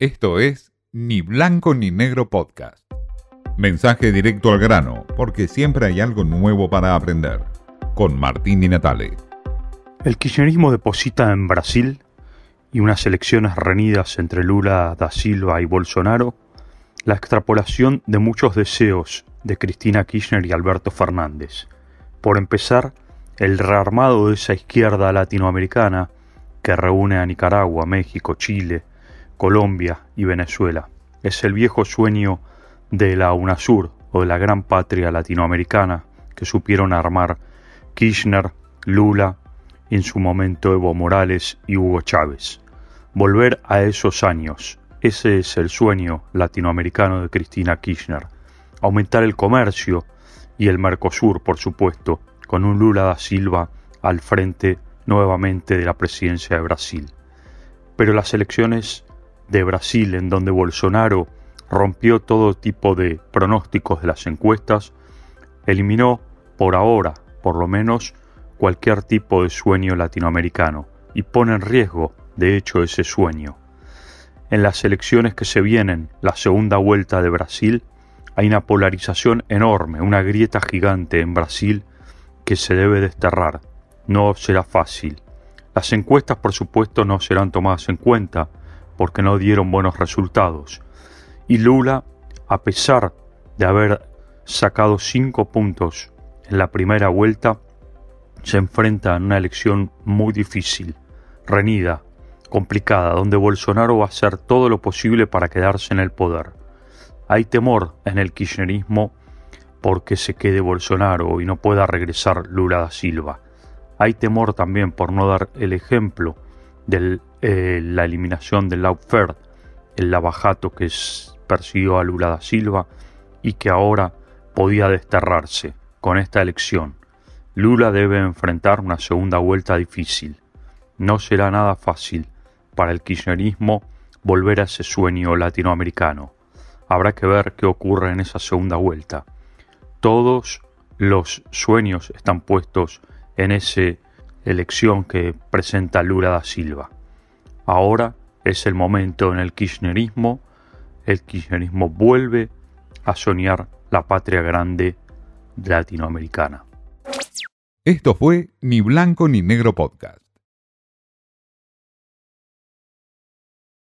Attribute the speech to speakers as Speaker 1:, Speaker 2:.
Speaker 1: Esto es Ni Blanco ni Negro Podcast. Mensaje directo al grano, porque siempre hay algo nuevo para aprender. Con Martín Di Natale.
Speaker 2: El kirchnerismo deposita en Brasil y unas elecciones reñidas entre Lula da Silva y Bolsonaro la extrapolación de muchos deseos de Cristina Kirchner y Alberto Fernández. Por empezar, el rearmado de esa izquierda latinoamericana que reúne a Nicaragua, México, Chile, Colombia y Venezuela. Es el viejo sueño de la UNASUR o de la gran patria latinoamericana que supieron armar Kirchner, Lula en su momento Evo Morales y Hugo Chávez. Volver a esos años, ese es el sueño latinoamericano de Cristina Kirchner. Aumentar el comercio y el Mercosur, por supuesto, con un Lula da Silva al frente nuevamente de la presidencia de Brasil. Pero las elecciones de Brasil, en donde Bolsonaro rompió todo tipo de pronósticos de las encuestas, eliminó por ahora, por lo menos, cualquier tipo de sueño latinoamericano y pone en riesgo, de hecho, ese sueño. En las elecciones que se vienen, la segunda vuelta de Brasil, hay una polarización enorme, una grieta gigante en Brasil que se debe desterrar. No será fácil. Las encuestas, por supuesto, no serán tomadas en cuenta porque no dieron buenos resultados. Y Lula, a pesar de haber sacado cinco puntos en la primera vuelta, se enfrenta a una elección muy difícil, renida, complicada, donde Bolsonaro va a hacer todo lo posible para quedarse en el poder. Hay temor en el kirchnerismo porque se quede Bolsonaro y no pueda regresar Lula da Silva. Hay temor también por no dar el ejemplo de eh, la eliminación del Laufert, el lavajato que persiguió a Lula da Silva y que ahora podía desterrarse con esta elección. Lula debe enfrentar una segunda vuelta difícil. No será nada fácil para el kirchnerismo volver a ese sueño latinoamericano. Habrá que ver qué ocurre en esa segunda vuelta. Todos los sueños están puestos en esa elección que presenta Lula da Silva. Ahora es el momento en el kirchnerismo, el kirchnerismo vuelve a soñar la patria grande latinoamericana.
Speaker 1: Esto fue Ni Blanco ni Negro Podcast.